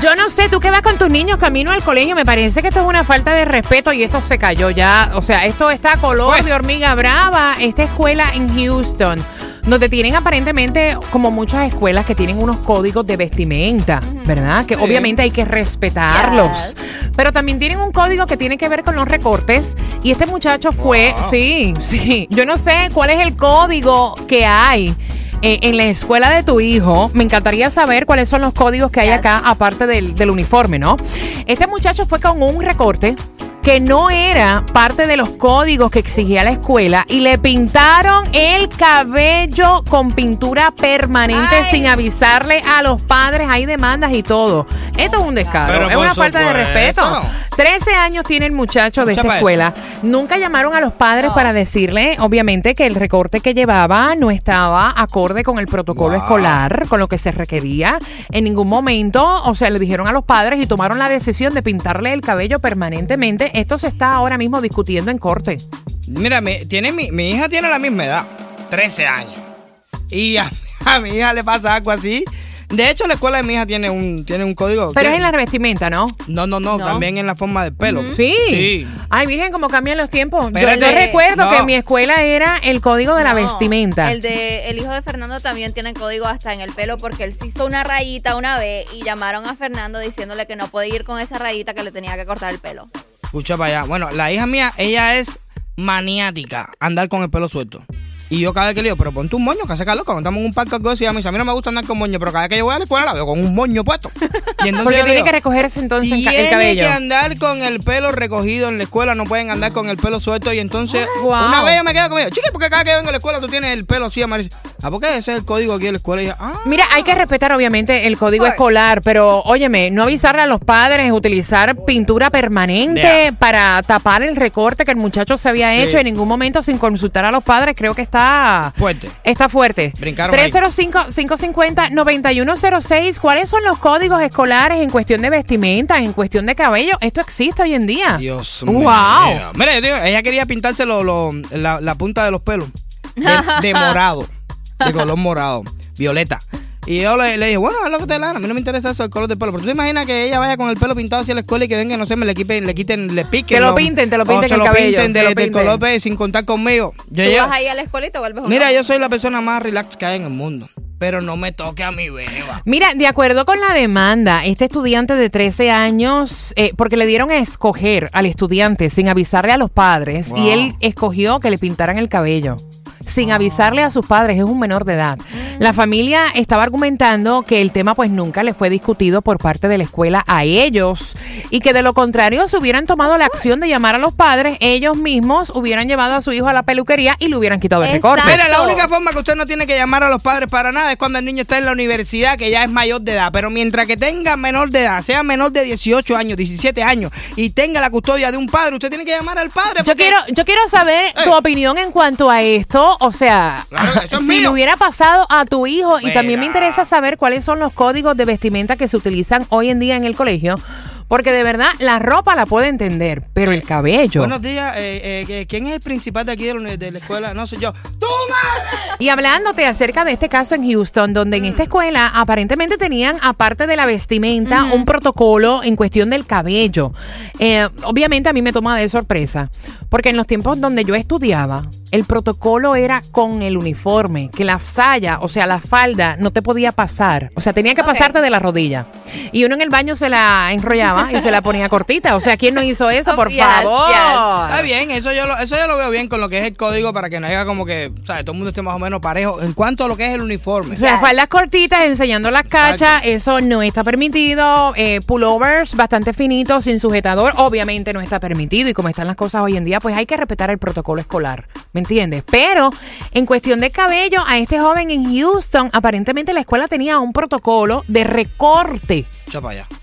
Yo no sé, tú que vas con tus niños camino al colegio, me parece que esto es una falta de respeto y esto se cayó ya. O sea, esto está a color Pues. de hormiga brava. Esta escuela en Houston, donde tienen aparentemente como muchas escuelas que tienen unos códigos de vestimenta, ¿verdad? Que Sí. obviamente hay que respetarlos. Pero también tienen un código que tiene que ver con los recortes. Y este muchacho fue, Wow. sí, sí. Yo no sé cuál es el código que hay. Eh, en la escuela de tu hijo, me encantaría saber cuáles son los códigos que hay acá, aparte del, del uniforme, ¿no? Este muchacho fue con un recorte que no era parte de los códigos que exigía la escuela y le pintaron el cabello con pintura permanente Ay. sin avisarle a los padres. Hay demandas y todo. Esto es un descaro, Pero es una falta de respeto. 13 años tiene el muchacho de esta escuela. Nunca llamaron a los padres No. para decirle, obviamente, que el recorte que llevaba no estaba acorde con el protocolo Wow. escolar, con lo que se requería. En ningún momento, o sea, le dijeron a los padres y tomaron la decisión de pintarle el cabello permanentemente. Esto se está ahora mismo discutiendo en corte. Mira, mi, tiene, mi, mi hija tiene la misma edad, 13 años. Y a, a mi hija le pasa algo así. De hecho, la escuela de mi hija tiene un, tiene un código. Pero es en la revestimenta, ¿no? No, no, no, No. también en la forma del pelo. Sí. Sí. Ay, miren cómo cambian los tiempos. Yo, Espérate. yo recuerdo No. que en mi escuela era el código de la vestimenta. El de el hijo de Fernando también tiene código hasta en el pelo porque él se hizo una rayita una vez y llamaron a Fernando diciéndole que no podía ir con esa rayita que le tenía que cortar el pelo. Escucha para allá. Bueno, la hija mía, ella es maniática andar con el pelo suelto. Y yo cada vez que le digo, pero ponte un moño, que hace calor, cuando estamos en un parque o algo así, me dice, a mí no me gusta andar con moño, pero cada vez que yo voy a la escuela la veo con un moño puesto. Y entonces Porque yo tiene digo, que recogerse entonces el ca- el Tiene cabello. que andar con el pelo recogido en la escuela, no pueden andar con el pelo suelto. Y entonces, Wow. una vez yo me quedo conmigo, chique, porque cada que vengo a la escuela tú tienes el pelo así amarillo. Ah, porque ese es el código aquí de la escuela. Y yo, ah, Mira, hay que respetar obviamente el código escolar, pero óyeme, no avisarle a los padres, utilizar pintura permanente Yeah. para tapar el recorte que el muchacho se había Sí. hecho en ningún momento sin consultar a los padres, creo que está fuerte. Está fuerte. Brincaron ahí. 305-550-9106. ¿Cuáles son los códigos escolares en cuestión de vestimenta, en cuestión de cabello? Esto existe hoy en día. Dios Wow. mío. Mira, yo digo, ella quería pintarse lo- lo- la, la punta de los pelos de, de morado, de color morado, violeta. Y yo le, le dije, bueno, haz lo que te dé la gana, a mí no me interesa eso, el color del pelo. Pero tú te imaginas que ella vaya con el pelo pintado hacia la escuela y que venga, no sé, me le quiten, le quiten, le piquen. Te lo pinten, te lo o pinten se el lo cabello, pinten se de, lo de pinten. color beige sin contar conmigo. Yo Tú llego- vas ahí a la escuela y te vuelves mira, yo soy la persona más relax que hay en el mundo. Pero no me toque a mi beba. Mira, de acuerdo con la demanda, este estudiante de 13 años, eh, porque le dieron a escoger al estudiante sin avisarle a los padres, Wow. y él escogió que le pintaran el cabello. Sin avisarle a sus padres, es un menor de edad. La familia estaba argumentando que el tema pues nunca le fue discutido por parte de la escuela a ellos y que de lo contrario se hubieran tomado la acción de llamar a los padres, ellos mismos hubieran llevado a su hijo a la peluquería y le hubieran quitado el recorte. Mira, la única forma que usted no tiene que llamar a los padres para nada es cuando el niño está en la universidad, que ya es mayor de edad. Pero mientras que tenga menor de edad, sea menor de 18 años, 17 años, y tenga la custodia de un padre, usted tiene que llamar al padre. Yo quiero, yo quiero saber tu Ey. opinión en cuanto a esto. O sea, Claro, eso es si mío. le hubiera pasado a tu hijo, y Mira. también me interesa saber cuáles son los códigos de vestimenta que se utilizan hoy en día en el colegio. Porque de verdad, la ropa la puede entender, pero el cabello. Buenos días, eh, eh, ¿quién es el principal de aquí de la, de la escuela? No sé yo. ¡Tu madre! Y hablándote acerca de este caso en Houston, donde en esta escuela aparentemente tenían, aparte de la vestimenta, un protocolo en cuestión del cabello. Eh, obviamente a mí me toma de sorpresa, porque en los tiempos donde yo estudiaba, el protocolo era con el uniforme, que la saya, o sea, la falda, no te podía pasar. O sea, tenía que pasarte de la rodilla. Y uno en el baño se la enrollaba y se la ponía cortita. O sea, ¿quién no hizo eso? Por favor. Está bien, eso yo, lo, eso yo lo veo bien con lo que es el código para que no haya como que, ¿sabes? Todo el mundo esté más o menos parejo en cuanto a lo que es el uniforme. O sea, faldas cortitas enseñando las cachas, eso no está permitido. Eh, pullovers bastante finitos, sin sujetador, obviamente no está permitido. Y como están las cosas hoy en día, pues hay que respetar el protocolo escolar, ¿me entiendes? Pero en cuestión de cabello, a este joven en Houston, aparentemente la escuela tenía un protocolo de recorte. Echa para allá.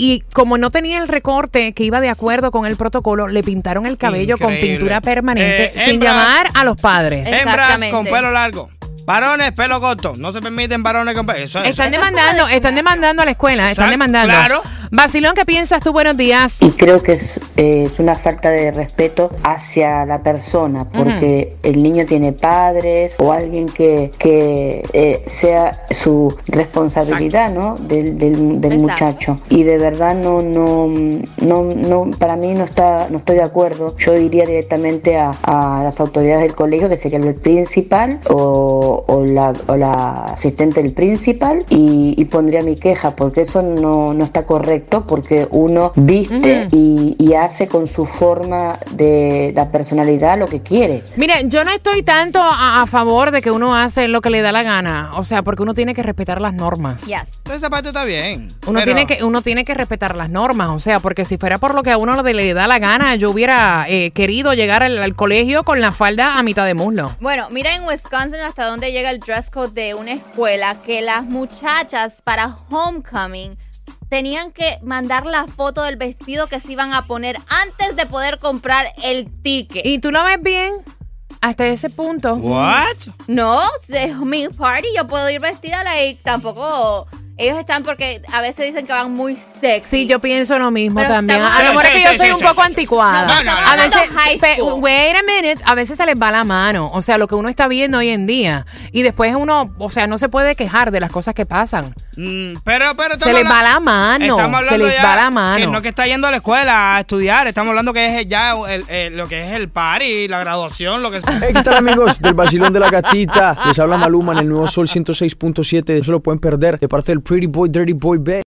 Y como no tenía el recorte que iba de acuerdo con el protocolo, le pintaron el cabello con pintura permanente Eh, sin hembras. llamar a los padres. Hembras con pelo largo. Varones, pelo corto. No se permiten varones con pelo. Eso, eso. Están demandando, están demandando a la escuela, están demandando. claro. Basilón, ¿qué piensas tú? Buenos días. Y creo que es, es una falta de respeto hacia la persona, porque el niño tiene padres o alguien que, que eh, sea su responsabilidad, ¿no? Del, del, del Exacto. muchacho. Y de verdad no, no, no, no, para mí no está, no estoy de acuerdo. Yo iría directamente a, a las autoridades del colegio, que sería el principal o, o la, o la asistente del principal, y, y pondría mi queja, porque eso no, no está correcto, porque uno viste y, y hace con su forma de la personalidad lo que quiere. Mire, yo no estoy tanto a, a favor de que uno hace lo que le da la gana, o sea, porque uno tiene que respetar las normas. Yes. Esa parte está bien. Uno Pero- tiene que uno tiene que respetar las normas, o sea, porque si fuera por lo que a uno le, le da la gana, yo hubiera eh, querido llegar al, al colegio con la falda a mitad de muslo. Bueno, mira en Wisconsin hasta dónde llega el dress code de una escuela que las muchachas para homecoming tenían que mandar la foto del vestido que se iban a poner antes de poder comprar el ticket. ¿Y tú lo ves bien? Hasta ese punto. ¿What? No, es mi party, yo puedo ir vestida like, tampoco ellos están porque a veces dicen que van muy sexy. Sí, yo pienso lo mismo Pero también. estamos A lo mejor es que yo soy un poco anticuada. No, no, no, a no. veces, wait a minute, a veces se les va la mano. O sea, lo que uno está viendo hoy en día. Y después uno, o sea, no se puede quejar de las cosas que pasan. Mm, pero, pero Se les va la mano. Estamos Se les ya va la Que mano. no que está yendo a la escuela a estudiar. Estamos hablando que es ya el- el- lo que es el party, la graduación, lo que Hey, ¿Qué tal amigos del Basilón de la Gatita? Les habla Maluma en el nuevo Sol 106.7. No se lo pueden perder de parte del Pretty Boy, Dirty Boy Band.